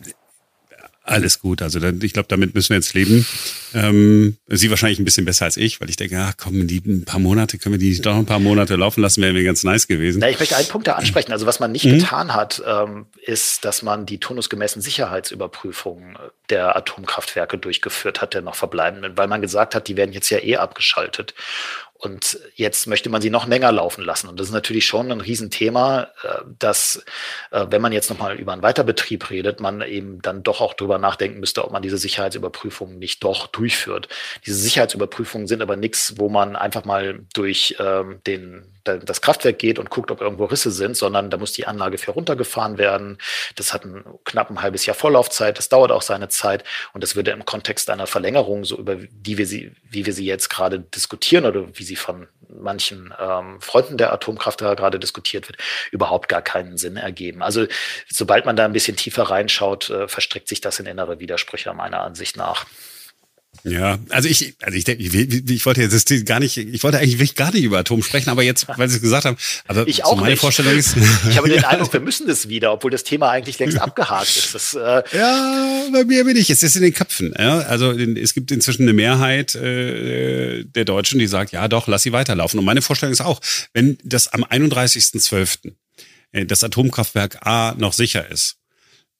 alles gut. Also ich glaube, damit müssen wir jetzt leben. Ähm, sie wahrscheinlich ein bisschen besser als ich, weil ich denke, ach komm, die ein paar Monate, können wir die doch ein paar Monate laufen lassen, wäre mir ganz nice gewesen. Na, ich möchte einen Punkt da ansprechen. Also was man nicht mhm. getan hat, ähm, ist, dass man die turnusgemäßen Sicherheitsüberprüfungen der Atomkraftwerke durchgeführt hat, der noch verbleibenden, weil man gesagt hat, die werden jetzt ja eh abgeschaltet. Und jetzt möchte man sie noch länger laufen lassen. Und das ist natürlich schon ein Riesenthema, äh, dass, äh, wenn man jetzt nochmal über einen Weiterbetrieb redet, man eben dann doch auch drüber nachdenken müsste, ob man diese Sicherheitsüberprüfungen nicht doch durchführt. Diese Sicherheitsüberprüfungen sind aber nichts, wo man einfach mal durch ähm, den das Kraftwerk geht und guckt, ob irgendwo Risse sind, sondern da muss die Anlage für runtergefahren werden. Das hat ein knapp ein halbes Jahr Vorlaufzeit. Das dauert auch seine Zeit. Und das würde im Kontext einer Verlängerung, so über die wir sie, wie wir sie jetzt gerade diskutieren oder wie sie von manchen ähm, Freunden der Atomkraft gerade diskutiert wird, überhaupt gar keinen Sinn ergeben. Also sobald man da ein bisschen tiefer reinschaut, äh, verstrickt sich das in innere Widersprüche meiner Ansicht nach. Ja, also ich, also ich denke, ich, ich, wollte jetzt gar nicht, ich wollte eigentlich gar nicht über Atom sprechen, aber jetzt, weil Sie es gesagt haben, aber ich auch so meine nicht. Vorstellung ist. Ich habe den Eindruck, wir müssen das wieder, obwohl das Thema eigentlich längst abgehakt ist. Das, äh ja, bei mir bin ich. Es ist in den Köpfen. Ja? Also es gibt inzwischen eine Mehrheit äh, der Deutschen, die sagt, ja doch, lass sie weiterlaufen. Und meine Vorstellung ist auch, wenn das am 31.12. Äh, das Atomkraftwerk A noch sicher ist,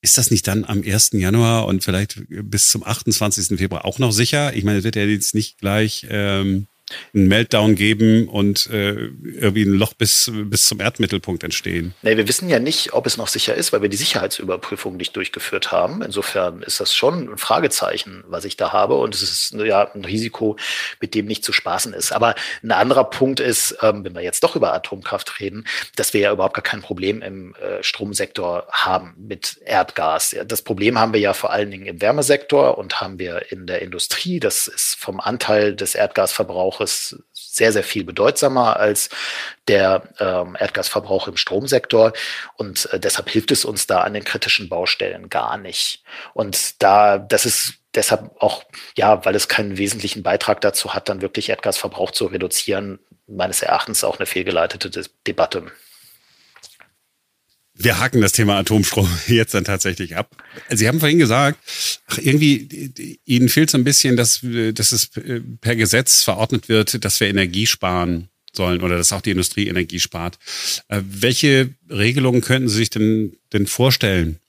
ist das nicht dann am 1. Januar und vielleicht bis zum 28. Februar auch noch sicher? Ich meine, es wird ja jetzt nicht gleich. Ähm einen Meltdown geben und äh, irgendwie ein Loch bis, bis zum Erdmittelpunkt entstehen. Nee, wir wissen ja nicht, ob es noch sicher ist, weil wir die Sicherheitsüberprüfung nicht durchgeführt haben. Insofern ist das schon ein Fragezeichen, was ich da habe. Und es ist ja ein Risiko, mit dem nicht zu spaßen ist. Aber ein anderer Punkt ist, ähm, wenn wir jetzt doch über Atomkraft reden, dass wir ja überhaupt gar kein Problem im äh, Stromsektor haben mit Erdgas. Das Problem haben wir ja vor allen Dingen im Wärmesektor und haben wir in der Industrie. Das ist vom Anteil des Erdgasverbrauches sehr, sehr viel bedeutsamer als der ähm, Erdgasverbrauch im Stromsektor. Und äh, deshalb hilft es uns da an den kritischen Baustellen gar nicht. Und da, das ist deshalb auch, ja, weil es keinen wesentlichen Beitrag dazu hat, dann wirklich Erdgasverbrauch zu reduzieren, meines Erachtens auch eine fehlgeleitete De Debatte. Wir haken das Thema Atomstrom jetzt dann tatsächlich ab. Sie haben vorhin gesagt, ach, irgendwie, Ihnen fehlt so ein bisschen, dass, dass es äh, per Gesetz verordnet wird, dass wir Energie sparen sollen oder dass auch die Industrie Energie spart. Äh, welche Regelungen könnten Sie sich denn, denn vorstellen?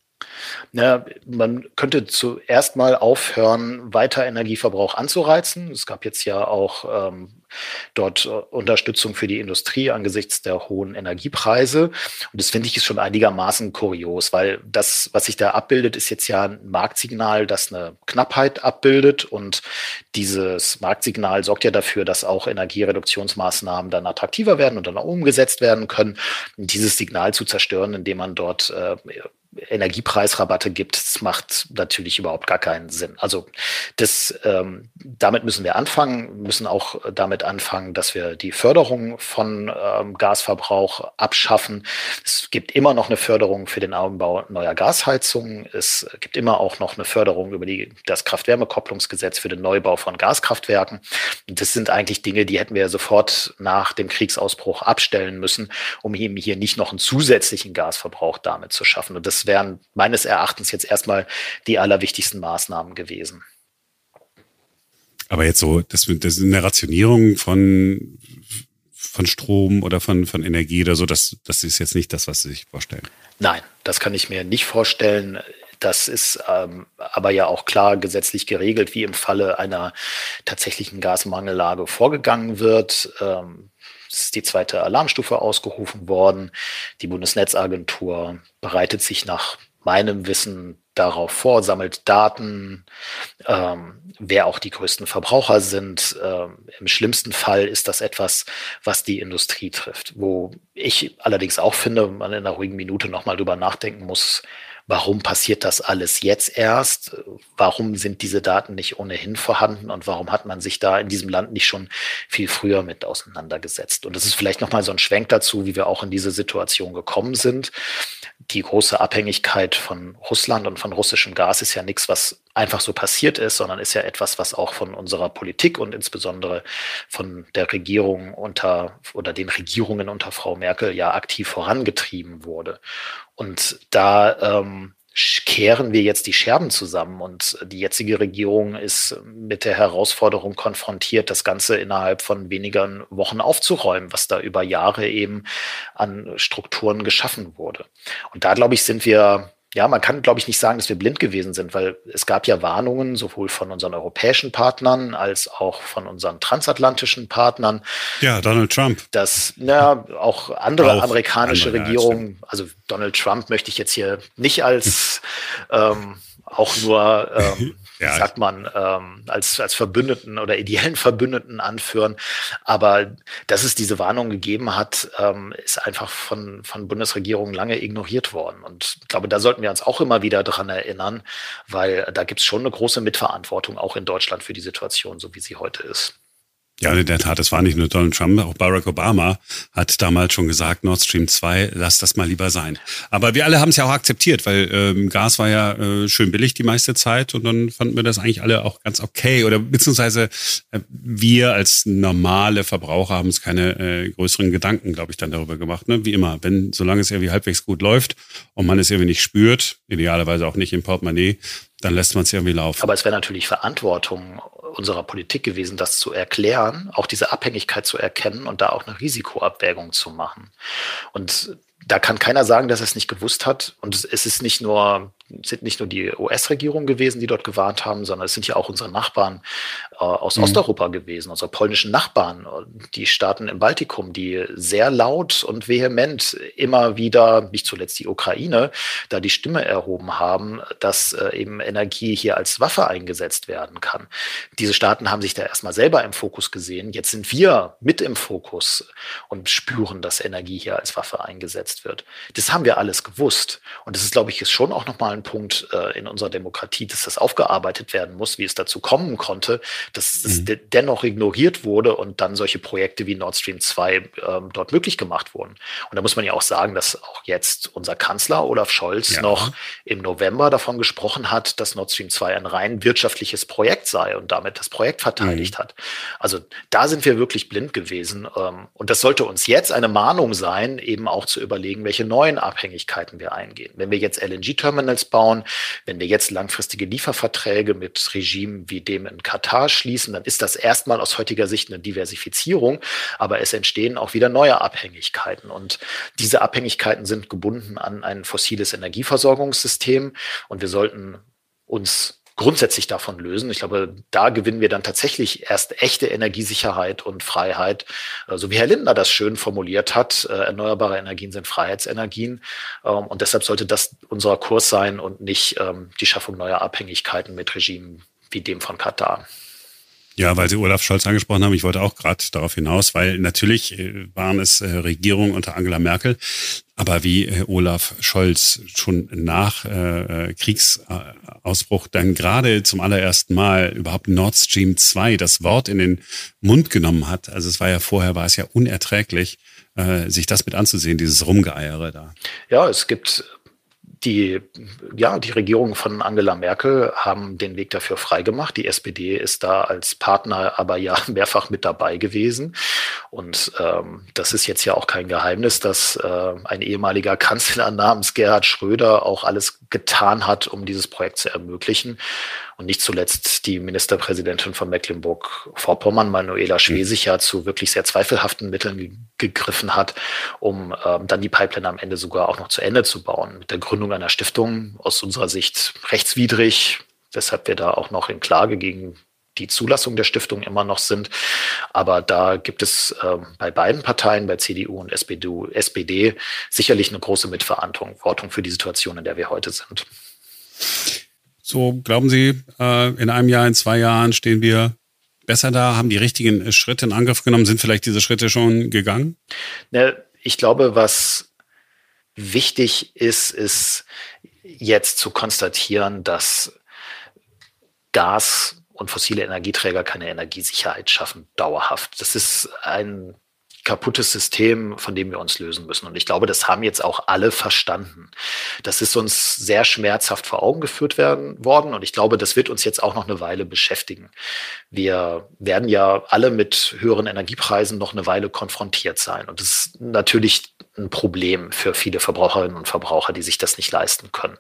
Na, man könnte zuerst mal aufhören, weiter Energieverbrauch anzureizen. Es gab jetzt ja auch ähm, dort äh, Unterstützung für die Industrie angesichts der hohen Energiepreise. Und das finde ich ist schon einigermaßen kurios, weil das, was sich da abbildet, ist jetzt ja ein Marktsignal, das eine Knappheit abbildet. Und dieses Marktsignal sorgt ja dafür, dass auch Energiereduktionsmaßnahmen dann attraktiver werden und dann auch umgesetzt werden können. Und dieses Signal zu zerstören, indem man dort äh, Energiepreisrabatte gibt, das macht natürlich überhaupt gar keinen Sinn. Also das, ähm, damit müssen wir anfangen, müssen auch damit anfangen, dass wir die Förderung von ähm, Gasverbrauch abschaffen. Es gibt immer noch eine Förderung für den Anbau neuer Gasheizungen. Es gibt immer auch noch eine Förderung über die, das Kraft-Wärme-Kopplungsgesetz für den Neubau von Gaskraftwerken. Das sind eigentlich Dinge, die hätten wir sofort nach dem Kriegsausbruch abstellen müssen, um eben hier nicht noch einen zusätzlichen Gasverbrauch damit zu schaffen. Und das wären meines Erachtens jetzt erstmal die allerwichtigsten Maßnahmen gewesen. Aber jetzt so, das, das eine Rationierung von, von Strom oder von, von Energie oder so, das, das ist jetzt nicht das, was Sie sich vorstellen. Nein, das kann ich mir nicht vorstellen. Das ist ähm, aber ja auch klar gesetzlich geregelt, wie im Falle einer tatsächlichen Gasmangellage vorgegangen wird. Ähm, ist die zweite Alarmstufe ausgerufen worden. Die Bundesnetzagentur bereitet sich nach meinem Wissen darauf vor, sammelt Daten, ähm, wer auch die größten Verbraucher sind. Ähm, Im schlimmsten Fall ist das etwas, was die Industrie trifft. Wo ich allerdings auch finde, man in einer ruhigen Minute nochmal drüber nachdenken muss, warum passiert das alles jetzt erst? Warum sind diese Daten nicht ohnehin vorhanden und warum hat man sich da in diesem Land nicht schon viel früher mit auseinandergesetzt? Und das ist vielleicht nochmal so ein Schwenk dazu, wie wir auch in diese Situation gekommen sind. Die große Abhängigkeit von Russland und von russischem Gas ist ja nichts, was einfach so passiert ist, sondern ist ja etwas, was auch von unserer Politik und insbesondere von der Regierung unter oder den Regierungen unter Frau Merkel ja aktiv vorangetrieben wurde. Und da ähm, kehren wir jetzt die Scherben zusammen und die jetzige Regierung ist mit der Herausforderung konfrontiert, das Ganze innerhalb von wenigen Wochen aufzuräumen, was da über Jahre eben an Strukturen geschaffen wurde. Und da, glaube ich, sind wir ja, man kann, glaube ich, nicht sagen, dass wir blind gewesen sind, weil es gab ja Warnungen sowohl von unseren europäischen Partnern als auch von unseren transatlantischen Partnern. Ja, Donald Trump. Dass na, auch andere auch amerikanische andere, Regierungen, also Donald Trump möchte ich jetzt hier nicht als ähm, auch nur ähm, ja. sagt man, ähm, als, als Verbündeten oder ideellen Verbündeten anführen. Aber dass es diese Warnung gegeben hat, ähm, ist einfach von, von Bundesregierungen lange ignoriert worden. Und ich glaube, da sollten wir uns auch immer wieder dran erinnern, weil da gibt es schon eine große Mitverantwortung auch in Deutschland für die Situation, so wie sie heute ist. Ja, in der Tat, es war nicht nur Donald Trump, auch Barack Obama hat damals schon gesagt, Nord Stream 2, lass das mal lieber sein. Aber wir alle haben es ja auch akzeptiert, weil ähm, Gas war ja äh, schön billig die meiste Zeit und dann fanden wir das eigentlich alle auch ganz okay. Oder beziehungsweise äh, wir als normale Verbraucher haben es keine äh, größeren Gedanken, glaube ich, dann darüber gemacht. Ne? Wie immer, wenn, solange es irgendwie halbwegs gut läuft und man es irgendwie nicht spürt, idealerweise auch nicht im Portemonnaie, dann lässt man es irgendwie laufen. Aber es wäre natürlich Verantwortung unserer Politik gewesen, das zu erklären, auch diese Abhängigkeit zu erkennen und da auch eine Risikoabwägung zu machen. Und da kann keiner sagen, dass er es nicht gewusst hat. Und es ist nicht nur sind nicht nur die US-Regierung gewesen, die dort gewarnt haben, sondern es sind ja auch unsere Nachbarn äh, aus mhm. Osteuropa gewesen, unsere polnischen Nachbarn, die Staaten im Baltikum, die sehr laut und vehement immer wieder, nicht zuletzt die Ukraine, da die Stimme erhoben haben, dass äh, eben Energie hier als Waffe eingesetzt werden kann. Diese Staaten haben sich da erstmal selber im Fokus gesehen. Jetzt sind wir mit im Fokus und spüren, dass Energie hier als Waffe eingesetzt wird. Das haben wir alles gewusst. Und das ist, glaube ich, ist schon auch nochmal ein Punkt äh, in unserer Demokratie, dass das aufgearbeitet werden muss, wie es dazu kommen konnte, dass es mhm. dennoch ignoriert wurde und dann solche Projekte wie Nord Stream 2 ähm, dort möglich gemacht wurden. Und da muss man ja auch sagen, dass auch jetzt unser Kanzler Olaf Scholz ja. noch im November davon gesprochen hat, dass Nord Stream 2 ein rein wirtschaftliches Projekt sei und damit das Projekt verteidigt mhm. hat. Also da sind wir wirklich blind gewesen. Ähm, und das sollte uns jetzt eine Mahnung sein, eben auch zu überlegen, welche neuen Abhängigkeiten wir eingehen. Wenn wir jetzt LNG-Terminals bauen, wenn wir jetzt langfristige Lieferverträge mit Regimen wie dem in Katar schließen, dann ist das erstmal aus heutiger Sicht eine Diversifizierung, aber es entstehen auch wieder neue Abhängigkeiten. Und diese Abhängigkeiten sind gebunden an ein fossiles Energieversorgungssystem und wir sollten uns grundsätzlich davon lösen. Ich glaube, da gewinnen wir dann tatsächlich erst echte Energiesicherheit und Freiheit, äh, so wie Herr Lindner das schön formuliert hat. Äh, erneuerbare Energien sind Freiheitsenergien. Ähm, und deshalb sollte das unser Kurs sein und nicht ähm, die Schaffung neuer Abhängigkeiten mit Regimen wie dem von Katar. Ja, weil Sie Olaf Scholz angesprochen haben, ich wollte auch gerade darauf hinaus, weil natürlich äh, waren es äh, Regierungen unter Angela Merkel, aber wie äh, Olaf Scholz schon nach Kriegsausbruch dann gerade zum allerersten Mal überhaupt Nord Stream 2 das Wort in den Mund genommen hat, also es war ja vorher, war es ja unerträglich, sich das mit anzusehen, dieses Rumgeeiere da. Ja, es gibt die, ja, die Regierung von Angela Merkel haben den Weg dafür freigemacht. Die SPD ist da als Partner aber ja mehrfach mit dabei gewesen. Und ähm, das ist jetzt ja auch kein Geheimnis, dass äh, ein ehemaliger Kanzler namens Gerhard Schröder auch alles getan hat, um dieses Projekt zu ermöglichen. Und nicht zuletzt die Ministerpräsidentin von Mecklenburg-Vorpommern, Manuela Schwesig, ja zu wirklich sehr zweifelhaften Mitteln gegriffen hat, um ähm, dann die Pipeline am Ende sogar auch noch zu Ende zu bauen. Mit der Gründung einer Stiftung aus unserer Sicht rechtswidrig, weshalb wir da auch noch in Klage gegen die Zulassung der Stiftung immer noch sind. Aber da gibt es ähm, bei beiden Parteien, bei CDU und SPD, SPD, sicherlich eine große Mitverantwortung für die Situation, in der wir heute sind. So, glauben Sie, äh, in einem Jahr, in zwei Jahren stehen wir besser da, haben die richtigen Schritte in Angriff genommen, sind vielleicht diese Schritte schon gegangen? Ne, ich glaube, was wichtig ist, ist jetzt zu konstatieren, dass Gas und fossile Energieträger keine Energiesicherheit schaffen, dauerhaft. Das ist ein kaputtes System, von dem wir uns lösen müssen. Und ich glaube, das haben jetzt auch alle verstanden. Das ist uns sehr schmerzhaft vor Augen geführt werden, worden. Und ich glaube, das wird uns jetzt auch noch eine Weile beschäftigen. Wir werden ja alle mit höheren Energiepreisen noch eine Weile konfrontiert sein. Und das ist natürlich ein Problem für viele Verbraucherinnen und Verbraucher, die sich das nicht leisten können.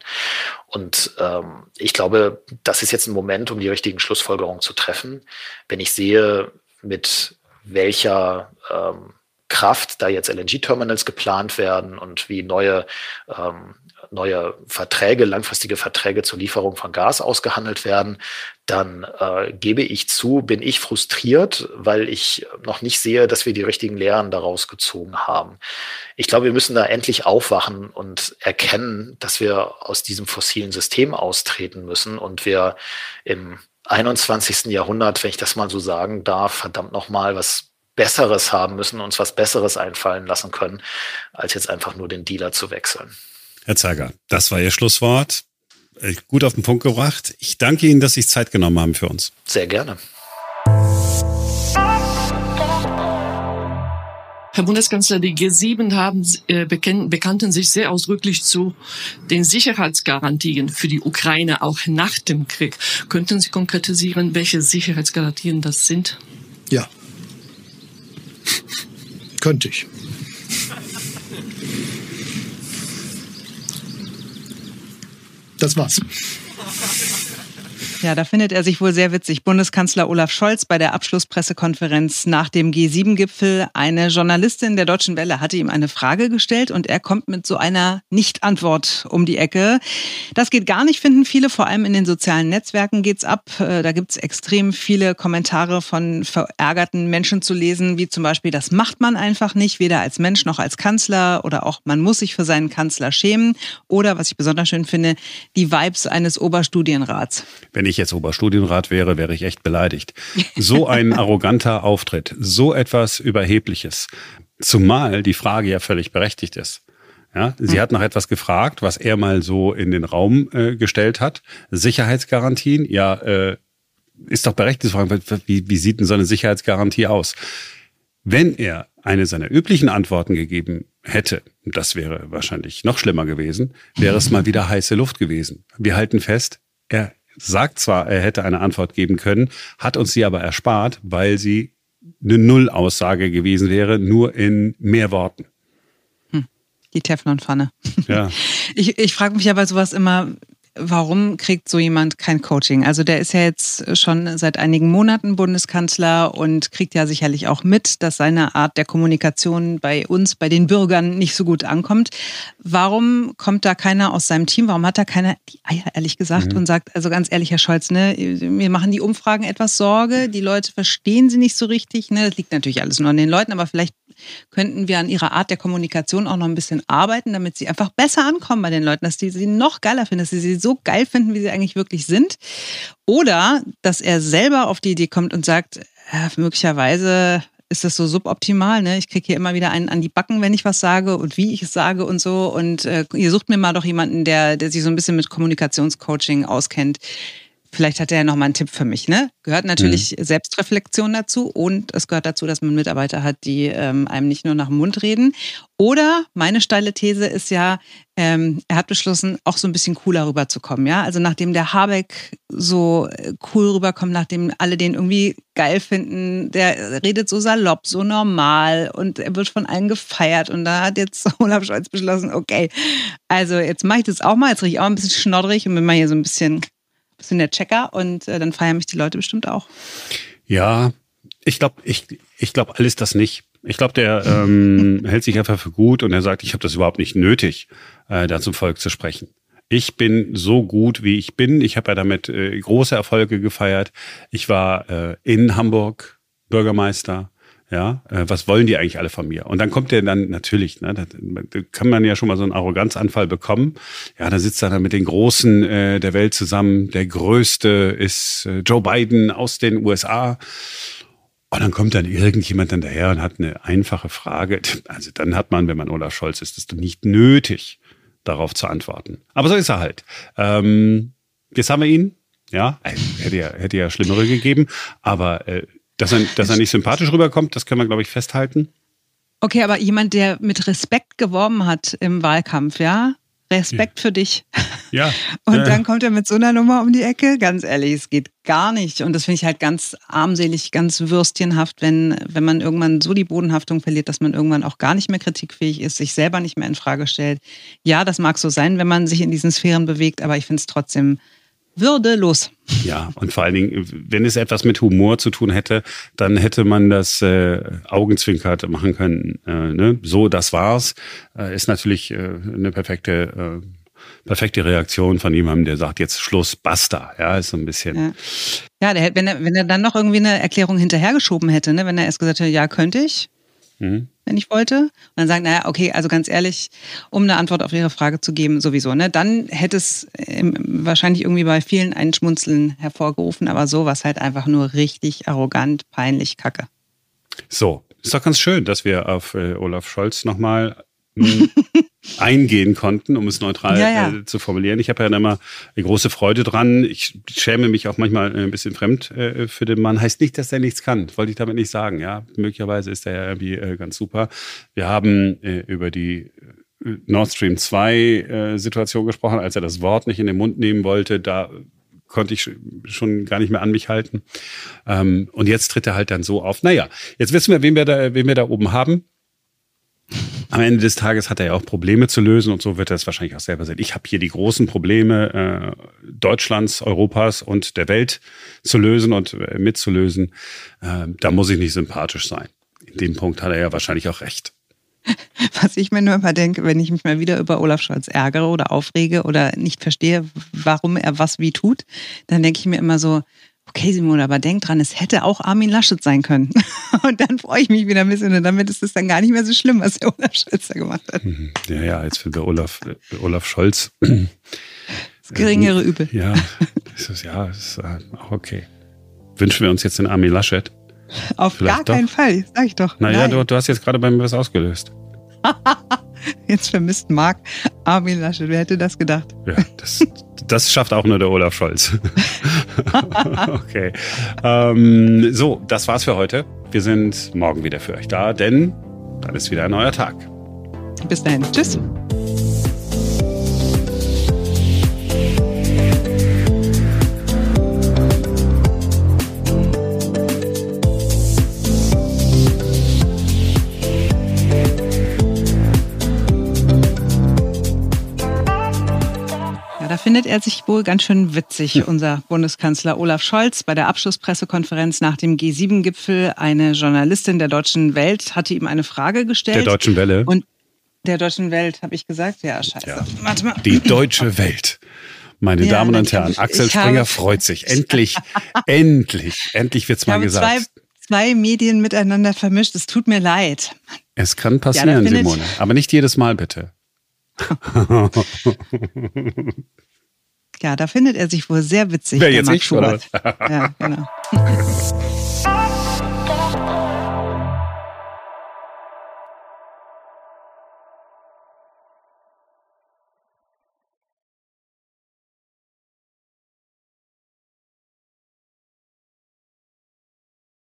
Und ähm, ich glaube, das ist jetzt ein Moment, um die richtigen Schlussfolgerungen zu treffen. Wenn ich sehe, mit welcher ähm, Kraft da jetzt LNG-Terminals geplant werden und wie neue, ähm, neue Verträge, langfristige Verträge zur Lieferung von Gas ausgehandelt werden, dann äh, gebe ich zu, bin ich frustriert, weil ich noch nicht sehe, dass wir die richtigen Lehren daraus gezogen haben. Ich glaube, wir müssen da endlich aufwachen und erkennen, dass wir aus diesem fossilen System austreten müssen und wir im 21. Jahrhundert, wenn ich das mal so sagen darf, verdammt nochmal was Besseres haben müssen, uns was Besseres einfallen lassen können, als jetzt einfach nur den Dealer zu wechseln. Herr Zeiger, das war Ihr Schlusswort. Äh, gut auf den Punkt gebracht. Ich danke Ihnen, dass Sie sich Zeit genommen haben für uns. Sehr gerne. Herr Bundeskanzler, die G7 haben, äh, bekannten sich sehr ausdrücklich zu den Sicherheitsgarantien für die Ukraine auch nach dem Krieg. Könnten Sie konkretisieren, welche Sicherheitsgarantien das sind? Ja, könnte ich. Das war's. Ja, da findet er sich wohl sehr witzig. Bundeskanzler Olaf Scholz bei der Abschlusspressekonferenz nach dem G7-Gipfel. Eine Journalistin der Deutschen Welle hatte ihm eine Frage gestellt und er kommt mit so einer Nicht-Antwort um die Ecke. Das geht gar nicht, finden viele. Vor allem in den sozialen Netzwerken geht's ab. Äh, da gibt's extrem viele Kommentare von verärgerten Menschen zu lesen, wie zum Beispiel, das macht man einfach nicht, weder als Mensch noch als Kanzler oder auch man muss sich für seinen Kanzler schämen. Oder, was ich besonders schön finde, die Vibes eines Oberstudienrats. Wenn ich jetzt Oberstudienrat wäre, wäre ich echt beleidigt. So ein arroganter Auftritt, so etwas Überhebliches. Zumal die Frage ja völlig berechtigt ist. Ja, sie hm. hat nach etwas gefragt, was er mal so in den Raum äh, gestellt hat. Sicherheitsgarantien, ja, äh, ist doch berechtigt zu fragen, wie, wie sieht denn so eine Sicherheitsgarantie aus? Wenn er eine seiner üblichen Antworten gegeben hätte, das wäre wahrscheinlich noch schlimmer gewesen, wäre es mal wieder heiße Luft gewesen. Wir halten fest, er sagt zwar, er hätte eine Antwort geben können, hat uns sie aber erspart, weil sie eine Nullaussage gewesen wäre, nur in mehr Worten. Hm, die Teflonpfanne. Ja. Ich, ich frage mich ja bei sowas immer, warum kriegt so jemand kein Coaching? Also der ist ja jetzt schon seit einigen Monaten Bundeskanzler und kriegt ja sicherlich auch mit, dass seine Art der Kommunikation bei uns, bei den Bürgern nicht so gut ankommt. Warum kommt da keiner aus seinem Team? Warum hat da keiner die Eier, ehrlich gesagt, mhm. und sagt, also ganz ehrlich, Herr Scholz, ne, wir machen die Umfragen etwas Sorge, die Leute verstehen sie nicht so richtig. Ne? Das liegt natürlich alles nur an den Leuten, aber vielleicht könnten wir an ihrer Art der Kommunikation auch noch ein bisschen arbeiten, damit sie einfach besser ankommen bei den Leuten, dass die sie noch geiler finden, dass sie sie so geil finden, wie sie eigentlich wirklich sind. Oder dass er selber auf die Idee kommt und sagt, ja, möglicherweise ist das so suboptimal. Ne? Ich kriege hier immer wieder einen an die Backen, wenn ich was sage und wie ich es sage und so. Und äh, ihr sucht mir mal doch jemanden, der, der sich so ein bisschen mit Kommunikationscoaching auskennt. Vielleicht hat er ja noch mal einen Tipp für mich. Ne? Gehört natürlich mhm. Selbstreflexion dazu und es gehört dazu, dass man Mitarbeiter hat, die ähm, einem nicht nur nach dem Mund reden. Oder meine steile These ist ja, ähm, er hat beschlossen, auch so ein bisschen cooler rüberzukommen. Ja, also nachdem der Habeck so äh, cool rüberkommt, nachdem alle den irgendwie geil finden, der redet so salopp, so normal und er wird von allen gefeiert. Und da hat jetzt Olaf Scholz beschlossen, okay, also jetzt mache ich das auch mal, jetzt rieche ich auch ein bisschen schnoddrig und bin mal hier so ein bisschen bisschen der Checker und äh, dann feiern mich die Leute bestimmt auch. Ja, ich glaube, ich, ich glaube alles das nicht. Ich glaube, der ähm, hält sich einfach für gut und er sagt, ich habe das überhaupt nicht nötig, äh, da zum Volk zu sprechen. Ich bin so gut, wie ich bin. Ich habe ja damit äh, große Erfolge gefeiert. Ich war äh, in Hamburg Bürgermeister. Ja, äh, was wollen die eigentlich alle von mir? Und dann kommt der dann natürlich, ne, da kann man ja schon mal so einen Arroganzanfall bekommen. Ja, da sitzt er dann mit den Großen äh, der Welt zusammen. Der Größte ist äh, Joe Biden aus den USA. Und dann kommt dann irgendjemand dann daher und hat eine einfache Frage. Also dann hat man, wenn man Olaf Scholz ist, das nicht nötig, darauf zu antworten. Aber so ist er halt. Ähm, jetzt haben wir ihn. Ja, hätte ja, hätte ja Schlimmere gegeben. Aber äh, dass er, dass er nicht sympathisch rüberkommt, das können wir, glaube ich, festhalten. Okay, aber jemand, der mit Respekt geworben hat im Wahlkampf, ja? Respekt ja. für dich. Ja. Und ja. dann kommt er mit so einer Nummer um die Ecke. Ganz ehrlich, es geht gar nicht. Und das finde ich halt ganz armselig, ganz würstchenhaft, wenn, wenn man irgendwann so die Bodenhaftung verliert, dass man irgendwann auch gar nicht mehr kritikfähig ist, sich selber nicht mehr in Frage stellt. Ja, das mag so sein, wenn man sich in diesen Sphären bewegt, aber ich finde es trotzdem würdelos. Ja, und vor allen Dingen, wenn es etwas mit Humor zu tun hätte, dann hätte man das äh, Augenzwinkert machen können. Äh, ne? So, das war's. Äh, ist natürlich äh, eine perfekte, äh, perfekte Reaktion von jemandem, der sagt, jetzt Schluss, basta. Ja, ist so ein bisschen. Ja, ja der wenn, er, wenn er dann noch irgendwie eine Erklärung hinterhergeschoben hätte, ne? wenn er erst gesagt hätte, ja, könnte ich, mhm. Wenn ich wollte. Und dann sagen, naja, okay, also ganz ehrlich, um eine Antwort auf Ihre Frage zu geben, sowieso. Ne? Dann hätte es wahrscheinlich irgendwie bei vielen ein Schmunzeln hervorgerufen, aber so war halt einfach nur richtig arrogant, peinlich, kacke. So, ist doch ganz schön, dass wir auf äh, Olaf Scholz nochmal eingehen konnten, um es neutral ja, ja. Äh, zu formulieren. Ich habe ja immer eine große Freude dran. Ich schäme mich auch manchmal ein bisschen fremd äh, für den Mann. Heißt nicht, dass er nichts kann. Wollte ich damit nicht sagen. Ja, möglicherweise ist er ja irgendwie äh, ganz super. Wir haben äh, über die äh, Nord Stream 2 äh, Situation gesprochen, als er das Wort nicht in den Mund nehmen wollte. Da konnte ich schon gar nicht mehr an mich halten. Ähm, und jetzt tritt er halt dann so auf. Naja, jetzt wissen wir, wen wir da, wen wir da oben haben. Am Ende des Tages hat er ja auch Probleme zu lösen und so wird er es wahrscheinlich auch selber sehen. Ich habe hier die großen Probleme äh, Deutschlands, Europas und der Welt zu lösen und äh, mitzulösen. Äh, da muss ich nicht sympathisch sein. In dem Punkt hat er ja wahrscheinlich auch recht. Was ich mir nur immer denke, wenn ich mich mal wieder über Olaf Scholz ärgere oder aufrege oder nicht verstehe, warum er was wie tut, dann denke ich mir immer so, okay, Simone, aber denk dran, es hätte auch Armin Laschet sein können. Und dann freue ich mich wieder ein bisschen und damit ist es dann gar nicht mehr so schlimm, was der Olaf Scholz da gemacht hat. Mhm. Ja, ja, jetzt für Olaf, Olaf Scholz. Das geringere ähm, Übel. Ja, das ist, ja, das ist äh, auch okay. Wünschen wir uns jetzt den Armin Laschet? Auf Vielleicht gar keinen doch? Fall, sag ich doch. Naja, du, du hast jetzt gerade bei mir was ausgelöst. Jetzt vermisst Marc Armin Laschet. Wer hätte das gedacht? Ja, das, das schafft auch nur der Olaf Scholz. okay. Ähm, so, das war's für heute. Wir sind morgen wieder für euch da, denn dann ist wieder ein neuer Tag. Bis dahin. Tschüss. Findet er sich wohl ganz schön witzig, unser Bundeskanzler Olaf Scholz. Bei der Abschlusspressekonferenz nach dem G7-Gipfel eine Journalistin der Deutschen Welt hatte ihm eine Frage gestellt. Der Deutschen Welle. Und der Deutschen Welt, habe ich gesagt? Ja, scheiße. Ja. Warte mal. Die Deutsche Welt. Meine ja, Damen und Herren, Axel Springer freut sich. Endlich, endlich, endlich wird's mal gesagt. Zwei, zwei Medien miteinander vermischt. Es tut mir leid. Es kann passieren, ja, Simone. Aber nicht jedes Mal, bitte. Ja, da findet er sich wohl sehr witzig. Wer jetzt ich, oder? Ja, genau.